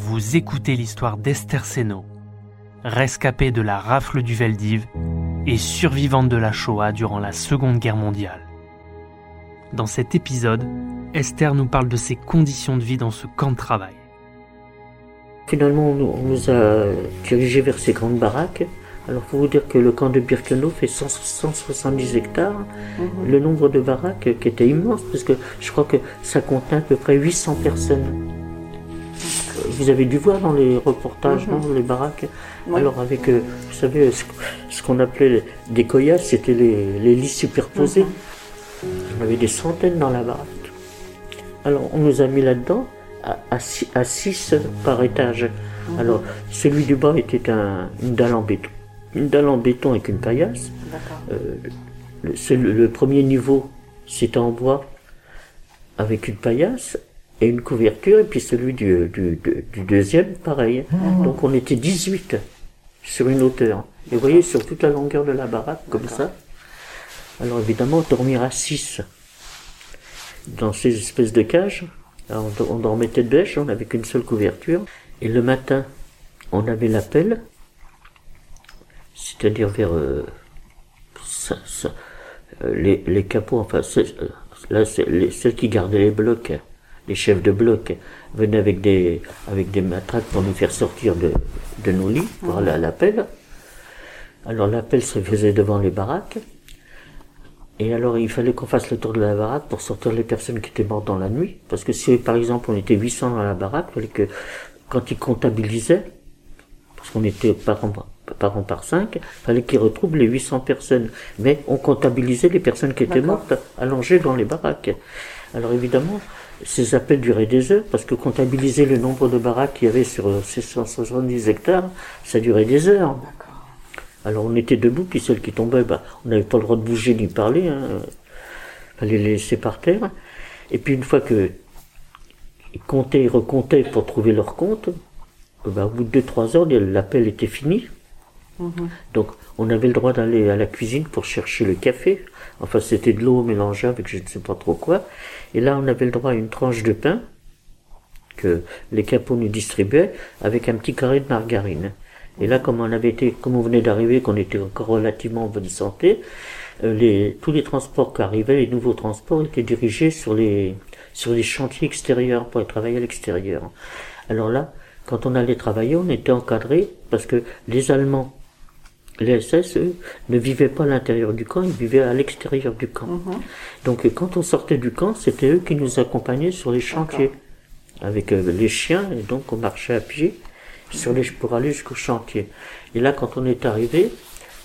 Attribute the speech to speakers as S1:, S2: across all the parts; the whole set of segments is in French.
S1: vous écoutez l'histoire d'Esther Seno, rescapée de la rafle du Veldiv et survivante de la Shoah durant la Seconde Guerre mondiale. Dans cet épisode, Esther nous parle de ses conditions de vie dans ce camp de travail.
S2: Finalement, on nous, a dirigés vers ces grandes baraques. Alors, faut vous dire que le camp de Birkenau fait 100 170 hectares. Le nombre de baraques qui était immense, parce que je crois que ça contenait à peu près 800 personnes. Vous avez dû voir dans les reportages, non, les baraques. Alors, avec, euh, vous savez, ce, ce qu'on appelait des coyasses, c'était les, les lits superposés. Il y en avait des centaines dans la baraque. Alors, on nous a mis là-dedans à 6 par étage. Alors, celui du bas était un- une dalle en béton. Une dalle en béton avec une paillasse. Euh, le premier niveau, c'était en bois avec une paillasse et une couverture. Et puis celui du, du, du- deuxième, pareil. Donc, on était 18 sur une hauteur. Et vous voyez, sur toute la longueur de la baraque, comme ça. Alors, évidemment, dormir à 6 dans ces espèces de cages. Alors, on, do- on dormait tête bêche, on n'avait qu'une seule couverture. Et le matin, on avait l'appel, c'est-à-dire vers euh, ça- ça- euh, les, les capots, enfin, c'est- euh, là, c'est les, celles qui gardaient les blocs, les chefs de bloc, venaient avec des, avec des matraques pour nous faire sortir de, de nos lits pour aller à l'appel. Alors l'appel se faisait devant les baraques. Et alors, il fallait qu'on fasse le tour de la baraque pour sortir les personnes qui étaient mortes dans la nuit. Parce que si, par exemple, on était 800 dans la baraque, il fallait que, quand ils comptabilisaient, parce qu'on était par an, par an par 5, il fallait qu'ils retrouvent les 800 personnes. Mais on comptabilisait les personnes qui étaient mortes allongées dans les baraques. Alors évidemment, ces appels duraient des heures, parce que comptabiliser le nombre de baraques qu'il y avait sur euh, ces 170 hectares, ça durait des heures. Alors on était debout, puis celles qui tombaient, bah, on n'avait pas le droit de bouger ni parler, hein. fallait les laisser par terre. Et puis une fois que ils comptaient et recomptaient pour trouver leur compte, bah, au bout de 2-3 heures, l'appel était fini. Donc on avait le droit d'aller à la cuisine pour chercher le café. Enfin c'était de l'eau mélangée avec je ne sais pas trop quoi. Et là on avait le droit à une tranche de pain que les capots nous distribuaient avec un petit carré de margarine. Et là, comme on avait été, comme on venait d'arriver, qu'on était encore relativement en bonne santé, euh, les, tous les transports qui arrivaient, les nouveaux transports étaient dirigés sur les, sur les chantiers extérieurs pour aller travailler à l'extérieur. Alors là, quand on allait travailler, on était encadré parce que les Allemands, les SS, eux, ne vivaient pas à l'intérieur du camp, ils vivaient à l'extérieur du camp. Donc euh, quand on sortait du camp, c'était eux qui nous accompagnaient sur les chantiers avec euh, les chiens, et donc on marchait à pied sur les, pour aller jusqu'au chantier. Et là, quand on est arrivé,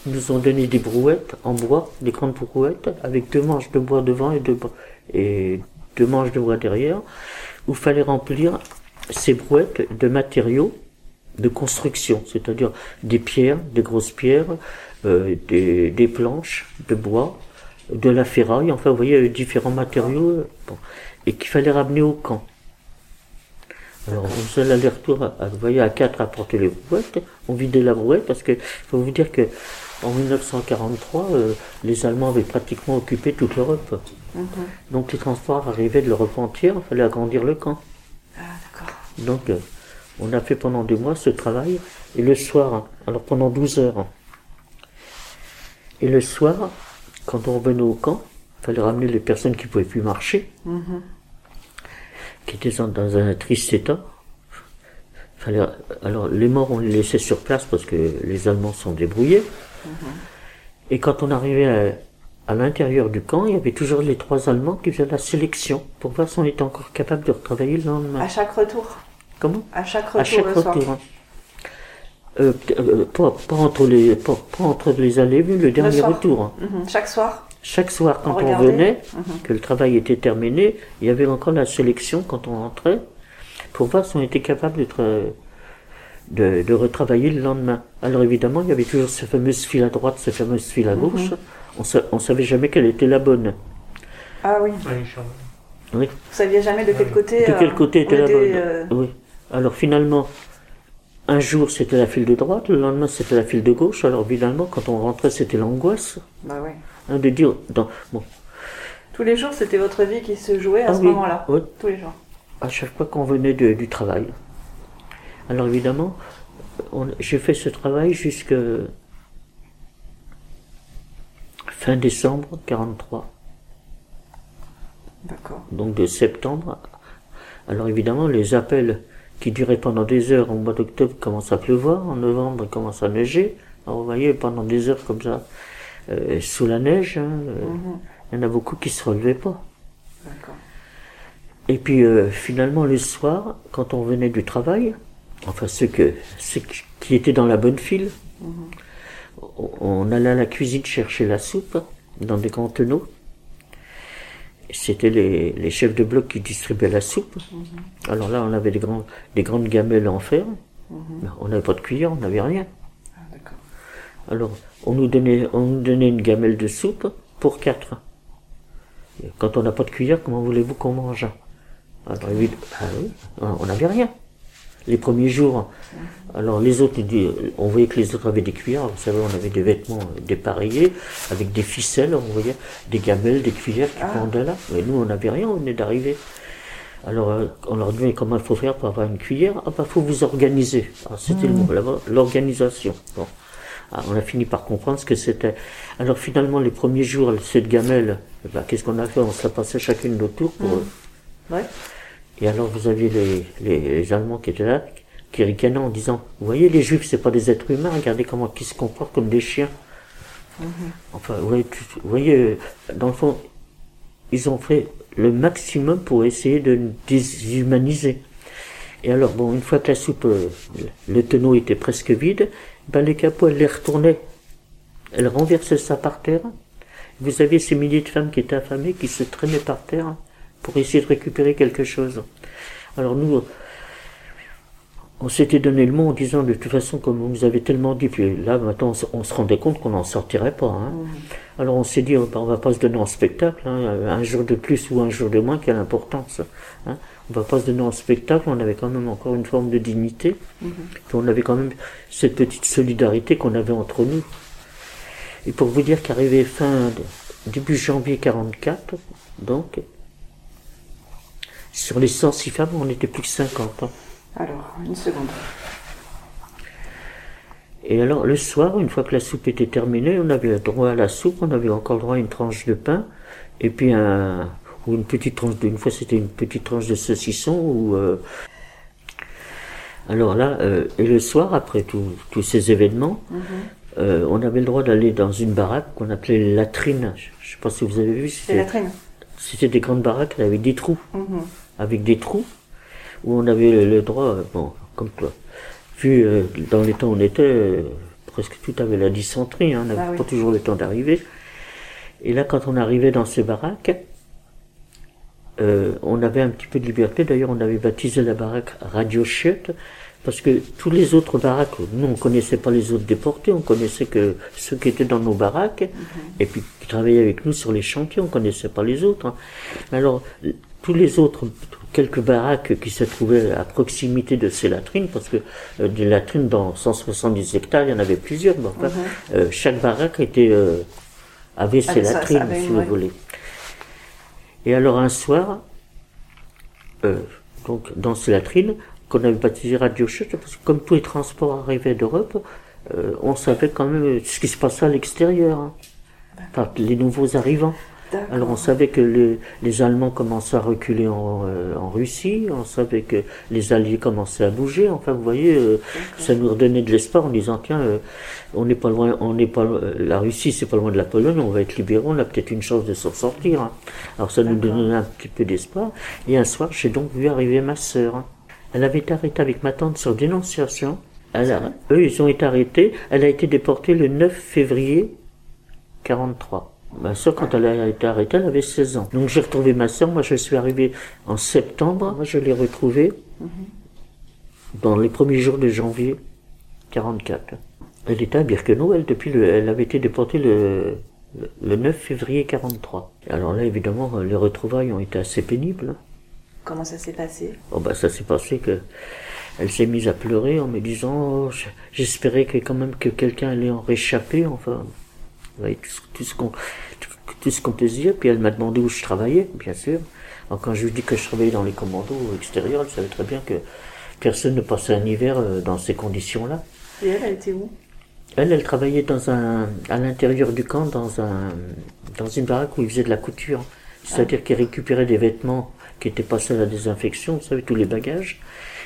S2: ils nous ont donné des brouettes en bois, des grandes brouettes, avec deux manches de bois devant et deux, et deux manches de bois derrière, où il fallait remplir ces brouettes de matériaux de construction, c'est-à-dire des pierres, des grosses pierres, euh, des, des planches de bois, de la ferraille, enfin vous voyez, différents matériaux, bon, et qu'il fallait ramener au camp. Alors on faisait l'aller-retour, à- vous voyez, à quatre à porter les brouettes, on vidait la brouette parce que faut vous dire que en 1943, euh, les Allemands avaient pratiquement occupé toute l'Europe. Donc les transports arrivaient de l'Europe entière, il fallait agrandir le camp.
S3: Ah, d'accord.
S2: Donc, euh, on a fait pendant deux mois ce travail. Et le soir, alors pendant 12 heures. Et le soir, quand on revenait au camp, il fallait ramener les personnes qui pouvaient plus marcher, qui étaient dans- un triste état. Fallait, alors, les morts, on les laissait sur place parce que les Allemands sont débrouillés. Et quand on arrivait à, à l'intérieur du camp, il y avait toujours les trois Allemands qui faisaient la sélection pour voir si on était encore capable de retravailler le lendemain.
S3: À chaque retour.
S2: Comment?
S3: À chaque retour
S2: à chaque
S3: le soir.
S2: retour. hein. Euh, euh, pas, pas entre les, pas, pas entre les allées et venues, le dernier retour. hein.
S3: Mhm. Chaque soir.
S2: Chaque soir, quand on,
S3: regardait.
S2: venait, que le travail était terminé, il y avait encore la sélection quand on rentrait, pour voir si on était capable de, tra- de, de retravailler le lendemain. Alors évidemment, il y avait toujours cette fameuse file à droite, cette fameuse file à gauche. On sa- on savait jamais quelle était la bonne.
S3: Ah oui.
S2: Oui.
S3: Vous saviez jamais de quel côté.
S2: De quel
S3: euh,
S2: côté
S3: on
S2: était la bonne
S3: euh,
S2: Oui. Alors finalement, un jour c'était la file de droite, le lendemain c'était la file de gauche. Alors évidemment, quand on rentrait, c'était l'angoisse
S3: Bah oui.
S2: hein, de dire. Dans, bon,
S3: Tous les jours, c'était votre vie qui se jouait à
S2: Ah
S3: ce
S2: oui,
S3: moment-là.
S2: oui.
S3: Tous les jours.
S2: à chaque fois qu'on venait de- du travail. Alors évidemment, j'ai fait ce travail jusque fin décembre 43.
S3: D'accord.
S2: Donc de septembre. Alors évidemment, les appels qui duraient pendant des heures au mois d'octobre commencent à pleuvoir, en novembre il commence à neiger. Alors vous voyez, pendant des heures comme ça, euh, sous la neige, hein, euh,
S3: Mhm.
S2: il y en a beaucoup qui se relevaient pas. Et puis euh, finalement le soir, quand on venait du travail, enfin ceux, que, ceux qui étaient dans la bonne file, on, on allait à la cuisine chercher la soupe dans des tonneaux. C'était les, les chefs de bloc qui distribuaient la soupe. Alors là, on avait des, grands, des grandes gamelles en fer. Mais On n'avait pas de cuillère, on n'avait rien.
S3: Ah.
S2: Alors, on nous donnait, on nous donnait une gamelle de soupe pour quatre. Et quand on n'a pas de cuillère, comment voulez-vous qu'on mange Alors, ah oui, on n'avait rien. Les premiers jours, alors les autres, on voyait que les autres avaient des cuillères. Vous savez, on avait des vêtements euh, dépareillés avec des ficelles, on voyait des gamelles, des cuillères qui
S3: Ah.
S2: pendaient là. Mais nous, on n'avait rien, on venait d'arriver. Alors, euh, on leur disait comment il faut faire pour avoir une cuillère? Ah, bah, faut vous organiser. Alors, c'était le mot, là-bas, l'organisation. Bon. Ah, on a fini par comprendre ce que c'était. Alors, finalement, les premiers jours, cette gamelle, eh ben, qu'est-ce qu'on a fait? On se la passait chacune notre tour pour, euh,
S3: Ouais.
S2: et alors vous aviez les, les, les Allemands qui étaient là, qui ricanaient en disant, vous voyez les Juifs, c'est pas des êtres humains, regardez comment ils se comportent comme des chiens. Enfin, vous voyez, vous voyez, dans le fond, ils ont fait le maximum pour essayer de nous déshumaniser. Et alors, bon, une fois que la soupe, euh, le tonneau était presque vide, ben les capots, elles les retournaient. Elles renversaient ça par terre. Vous aviez ces milliers de femmes qui étaient affamées, qui se traînaient par terre pour essayer de récupérer quelque chose. Alors nous, on s'était donné le mot en disant de toute façon, comme on nous avait tellement dit, puis là maintenant on se- on se rendait compte qu'on n'en sortirait pas. hein. Alors on s'est dit, oh, ben, on va pas se donner en spectacle, hein, un jour de plus ou un jour de moins, quelle importance. Hein. On va pas se donner en spectacle, on avait quand même encore une forme de dignité, puis on avait quand même cette petite solidarité qu'on avait entre nous. Et pour vous dire qu'arrivé fin début janvier 44, donc, sur les 106 femmes, on n'était plus que 50 ans.
S3: Alors, une seconde.
S2: Et alors, le soir, une fois que la soupe était terminée, on avait le droit à la soupe, on avait encore le droit à une tranche de pain, et puis un, ou une petite tranche de, une fois c'était une petite tranche de saucisson, ou, euh, alors là, euh, et le soir, après tous ces événements, euh, on avait le droit d'aller dans une baraque qu'on appelait latrine. Je je sais pas si vous avez vu, c'était,
S3: la traîne.
S2: c'était des grandes baraques avec des trous.
S3: Mhm.
S2: avec des trous où on avait le, le droit, euh, bon, comme toi, vu euh, dans les temps où on était, euh, presque tout avait la dysenterie, hein, on n'avait
S3: Ah oui.
S2: pas toujours le temps d'arriver. Et là, quand on arrivait dans ces baraques, euh, on avait un petit peu de liberté. D'ailleurs, on avait baptisé la baraque Radio Chiotte, parce que tous les autres baraques, nous, on connaissait pas les autres déportés, on connaissait que ceux qui étaient dans nos baraques, et puis qui travaillaient avec nous sur les chantiers, on connaissait pas les autres. hein. Alors, tous les autres, quelques baraques qui se trouvaient à proximité de ces latrines, parce que euh, des latrines dans 170 hectares, il y en avait plusieurs, mais enfin, euh, chaque baraque était, euh, avait ses
S3: Avait ça, ça
S2: latrines,
S3: avait
S2: si vous voulez. Et alors un soir, euh, donc dans ces latrines, qu'on avait baptisé Radio Chute, parce que comme tous les transports arrivaient d'Europe, on savait quand même ce qui se passait à l'extérieur, hein, par les nouveaux arrivants. Alors on savait que les, les Allemands commençaient à reculer en, euh, en Russie, on savait que les Alliés commençaient à bouger. Enfin, vous voyez, euh, ça nous redonnait de l'espoir en disant tiens, euh, on n'est pas loin, on n'est pas loin- euh, la Russie, c'est pas loin de la Pologne, on va être libérés, on a peut-être une chance de s'en sortir. hein. Alors ça nous donnait un petit peu d'espoir. Et un soir, j'ai donc vu arriver ma sœur. Elle avait été arrêtée avec ma tante sur dénonciation. Elle a- eux, ils ont été arrêtés. Elle a été déportée le 9 février 43. Ma soeur, quand elle a été arrêtée, elle avait 16 ans. Donc j'ai retrouvé ma soeur. Moi, je suis arrivé en septembre. Moi, je l'ai retrouvée dans les premiers jours de janvier 44. Elle était à Birkenau. Elle, depuis le, elle avait été déportée le, le, le 9 février 43. Et alors là, évidemment, les retrouvailles ont été assez pénibles.
S3: Comment ça s'est passé?
S2: Bon, bah, ça s'est passé que elle s'est mise à pleurer en me disant, oh, j'espérais que quand même que quelqu'un allait en réchapper, enfin, vous voyez, tout, ce- tout ce qu'on, tout, ce qu'on peut se dire. Puis elle m'a demandé où je travaillais, bien sûr. Alors quand je lui dis que je travaillais dans les commandos extérieurs, elle savait très bien que personne ne passait un hiver euh, dans ces conditions-là.
S3: Et elle, elle était où?
S2: Elle, elle travaillait dans un, à l'intérieur du camp, dans un, dans une baraque où ils faisaient de la couture. C'est-à-dire qu'ils récupéraient des vêtements qui étaient passés à la désinfection, vous savez, tous les bagages.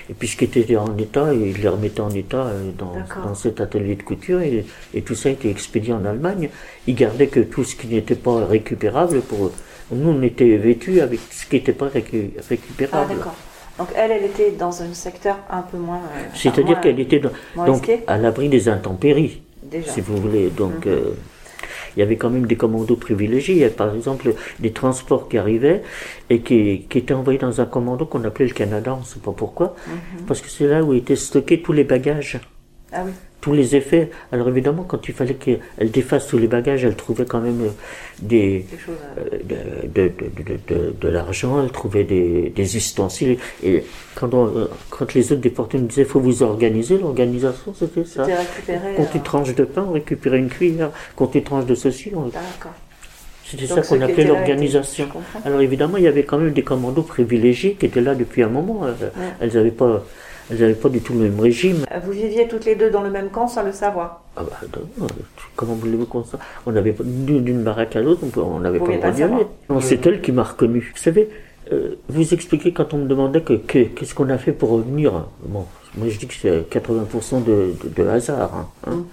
S2: Et puis ce qui était en état, ils les remettaient en état euh, dans, cet atelier de couture et, et tout ça était expédié en Allemagne. Ils gardaient que tout ce qui n'était pas récupérable pour eux. Nous, on était vêtus avec ce qui n'était pas récu-
S3: Ah,
S2: récupérable.
S3: d'accord. Donc elle, elle était dans un secteur un peu moins. euh,
S2: C'est-à-dire qu'elle était dans- donc
S3: risqué.
S2: à l'abri des intempéries.
S3: Déjà.
S2: si vous voulez. Donc,
S3: Mhm.
S2: euh, il y avait quand même des commandos privilégiés. Il y avait par exemple des transports qui arrivaient et qui, qui étaient envoyés dans un commando qu'on appelait le Canada, on ne sait pas pourquoi,
S3: Mhm.
S2: parce que c'est là où étaient stockés tous les bagages,
S3: Ah oui.
S2: tous les effets. Alors évidemment, quand il fallait qu'elle défasse tous les bagages, elle trouvait quand même euh, des,
S3: Quelque chose. euh,
S2: euh, de, de, de, de, de, de l'argent, elle trouvait des, des ustensiles. Et quand, on- euh, quand les autres déportés nous disaient faut vous organiser, l'organisation c'était ça.
S3: C'était récupéré.
S2: Contre une
S3: euh,
S2: tranche de pain, on récupérait une cuillère. Contre une tranche de ceci, on...
S3: D'accord.
S2: c'était ça qu'on appelait l'organisation. Alors évidemment, il y avait quand même des commandos privilégiés qui étaient là depuis un moment. Elles n'avaient pas, elles avaient pas du tout le même régime.
S3: Euh, Vous viviez toutes les deux dans le même camp sans le savoir.
S2: Ah bah, non, euh, comment voulez-vous qu'on ça On n'avait pas d'une baraque à l'autre, on n'avait pas le droit d'y aller. Non, c'est elle qui m'a reconnu. Vous savez, euh, vous expliquez quand on me demandait que que- qu'est-ce qu'on a fait pour revenir. Bon, moi je dis que c'est 80% de, de, de hasard. hein, hein.
S3: Mm.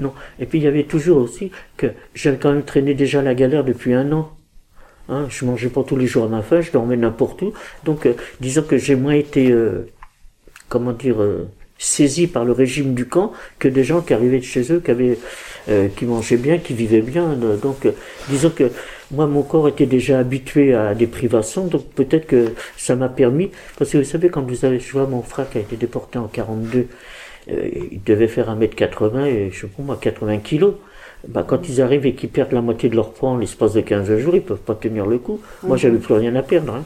S2: Non. Et puis il y avait toujours aussi que j'avais quand même traîné déjà la galère depuis un an. Hein, je mangeais pas tous les jours à ma faim, je dormais n'importe où. Donc, euh, disons que j'ai moins été, euh, comment dire, euh, saisi par le régime du camp que des gens qui arrivaient de chez eux, qui avaient, euh, qui mangeaient bien, qui vivaient bien. Donc, euh, disons que moi, mon corps était déjà habitué à des privations, donc peut-être que ça m'a permis, parce que vous savez, quand vous avez, je vois mon frère qui a été déporté en 42, euh, il devait faire 1m80 et je sais pas moi, 80 kilos. Bah, quand ils arrivent et qu'ils perdent la moitié de leur poids en l'espace de 15 jours, ils peuvent pas tenir le coup. Moi, j'avais plus rien à perdre. Hein.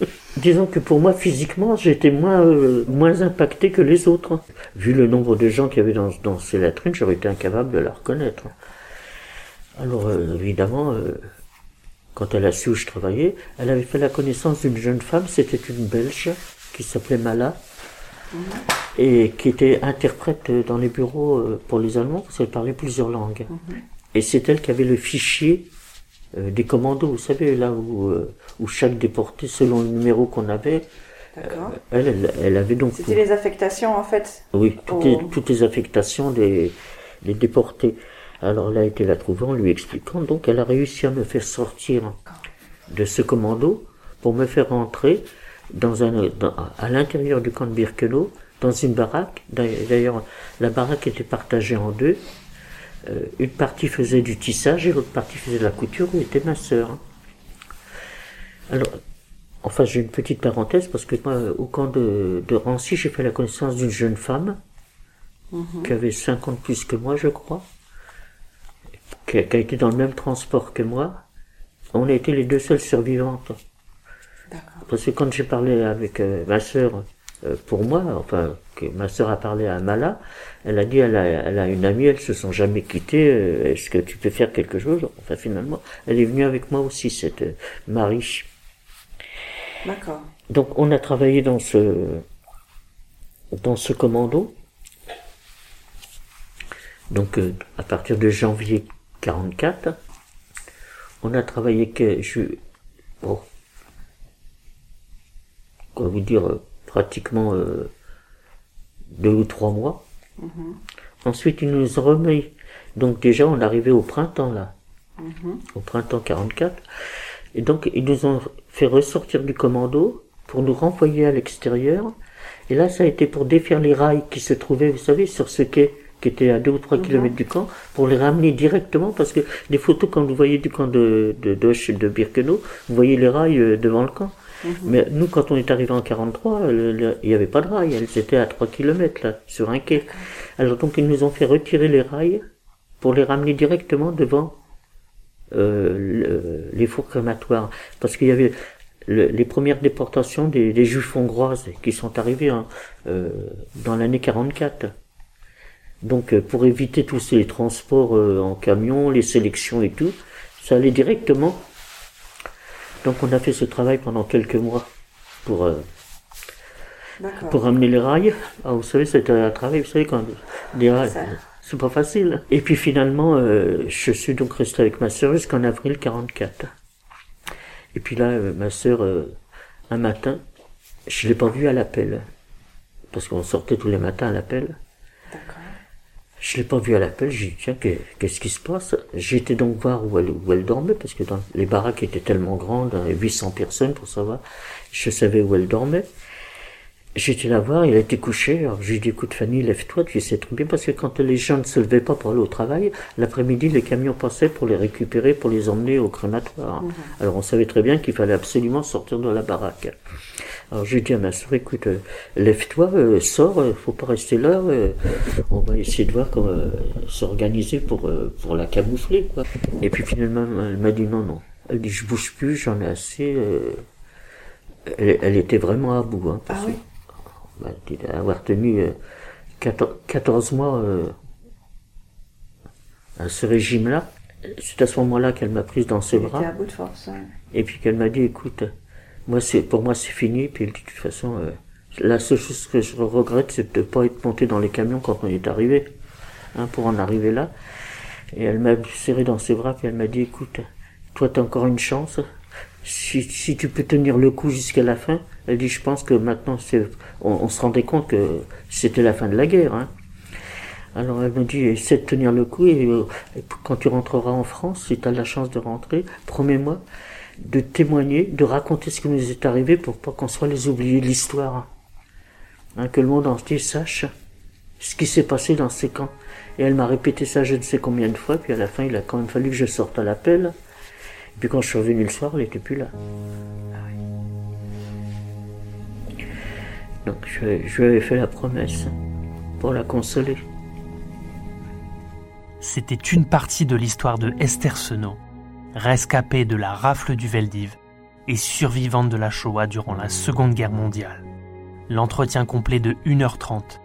S2: Disons que pour moi, physiquement, j'étais moins, euh, moins impacté que les autres. Vu le nombre de gens qu'il y avait dans, dans ces latrines, j'aurais été incapable de la reconnaître. Alors, euh, évidemment, euh, quand elle a su où je travaillais, elle avait fait la connaissance d'une jeune femme, c'était une Belge, qui s'appelait Mala, et qui était interprète dans les bureaux euh, pour les Allemands, parce qu'elle parlait plusieurs langues. Et c'est elle qui avait le fichier euh, des commandos, vous savez, là où, euh, où chaque déporté, selon le numéro qu'on avait,
S3: D'accord.
S2: elle, elle, elle avait donc
S3: C'était les affectations en fait.
S2: oui, toutes, les, toutes les affectations des, des déportés. Alors là, a été la trouver en lui expliquant. Donc, elle a réussi à me faire sortir de ce commando pour me faire rentrer dans un, dans- à l'intérieur du camp de Birkenau, dans une baraque. D'ailleurs, la baraque était partagée en deux. Euh, une partie faisait du tissage et l'autre partie faisait de la couture, où était ma sœur. Alors, enfin, j'ai une petite parenthèse parce que moi, au camp de, de Rancy, j'ai fait la connaissance d'une jeune femme qui avait 50 plus que moi, je crois, qui a, qui a été dans le même transport que moi. On a été les deux seules survivantes. Parce que quand j'ai parlé avec euh, ma sœur, euh, pour moi, enfin, que ma sœur a parlé à Mala, elle a dit, elle a, elle a une amie, elles se sont jamais quittées, euh, est-ce que tu peux faire quelque chose? Enfin, finalement, elle est venue avec moi aussi, cette euh, Marie.
S3: D'accord.
S2: Donc, on a travaillé dans ce, dans ce commando. Donc, euh, à partir de janvier 44, on a travaillé que je, bon, quoi vous dire, euh, pratiquement euh, deux ou trois mois. Ensuite, ils nous ont remis. Donc déjà, on arrivait au printemps là, au printemps 44. Et donc, ils nous ont fait ressortir du commando pour nous renvoyer à l'extérieur. Et là, ça a été pour défaire les rails qui se trouvaient, vous savez, sur ce quai qui était à 2 ou 3 kilomètres du camp, pour les ramener directement, parce que les photos, quand vous voyez du camp de, de Doche et de Birkenau, vous voyez les rails euh, devant le camp. Mais nous, quand on est arrivé en 43, le- le- il n'y avait pas de rails, elles étaient à 3 kilomètres, là, sur un quai. Alors donc, ils nous ont fait retirer les rails pour les ramener directement devant euh, le- les fours crématoires. Parce qu'il y avait le- les premières déportations des, des juifs hongroises qui sont arrivées hein, euh, dans l'année 44. Donc euh, pour éviter tous ces transports euh, en camion, les sélections et tout, ça allait directement. Donc on a fait ce travail pendant quelques mois pour euh, pour ramener les rails. Ah, vous savez, c'était un travail, vous savez, quand des rails, c'est pas facile. Et puis finalement, euh, je suis donc resté avec ma sœur jusqu'en avril 44. Et puis là, euh, ma sœur, euh, un matin, je l'ai pas vue à l'appel. Parce qu'on sortait tous les matins à l'appel.
S3: D'accord.
S2: Je l'ai pas vue à l'appel, j'ai dit, tiens, que- qu'est-ce qui se passe? Été donc voir où elle, où elle dormait, parce que dans, les baraques étaient tellement grandes, hein, 800 personnes pour savoir. Je savais où elle dormait. J'étais la voir, elle était couchée. Alors j'ai dit, écoute Fanny, lève-toi, tu sais très bien, parce que quand les gens ne se levaient pas pour aller au travail, l'après-midi, les camions passaient pour les récupérer, pour les emmener au crématoire. Alors on savait très bien qu'il fallait absolument sortir de la baraque. Alors j'ai dit à ma soeur, écoute, euh, lève-toi, euh, sors, euh, faut pas rester là, euh, on va essayer de voir comment euh, s'organiser pour, pour la camoufler. Quoi. Et puis finalement, elle m'a dit non, non. Elle dit, je bouge plus, j'en ai assez. euh, Elle, elle était vraiment à bout. Hein, parce
S3: Ah oui.
S2: que, bah, avoir tenu euh, 14, 14 mois euh, à ce régime-là. C'est à ce moment-là qu'elle m'a prise dans ses
S3: Elle
S2: bras.
S3: était à bout de force.
S2: Et puis qu'elle m'a dit, écoute, moi c'est pour moi c'est fini. Puis elle dit, de toute façon, euh, la seule chose que je regrette, c'est de ne pas être monté dans les camions quand on est arrivé, hein, pour en arriver là. Et elle m'a serré dans ses bras, puis elle m'a dit, écoute, toi t'as encore une chance. Si, si tu peux tenir le coup jusqu'à la fin, elle dit, je pense que maintenant on, se rendait compte que c'était la fin de la guerre. Hein. Alors elle me dit, essaie de tenir le coup et, euh, quand tu rentreras en France, si tu as la chance de rentrer, promets-moi de témoigner, de raconter ce qui nous est arrivé pour pas qu'on soit les oubliés de l'histoire. Hein, que le monde entier sache ce qui s'est passé dans ces camps. Et elle m'a répété ça je ne sais combien de fois, puis à la fin il a quand même fallu que je sorte à l'appel. Et puis quand je suis revenu le soir, elle n'était plus là. Donc je, je lui avais fait la promesse pour la consoler.
S1: C'était une partie de l'histoire de Esther Senot, rescapée de la rafle du Veldiv et survivante de la Shoah durant la Seconde Guerre mondiale. L'entretien complet de 1h30,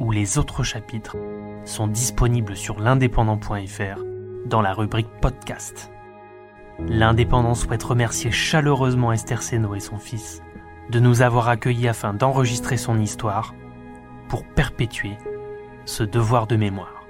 S1: où les autres chapitres sont disponibles sur l'indépendant.fr dans la rubrique podcast. L'Indépendant souhaite remercier chaleureusement Esther Senot et son fils de nous avoir accueillis afin d'enregistrer son histoire pour perpétuer ce devoir de mémoire.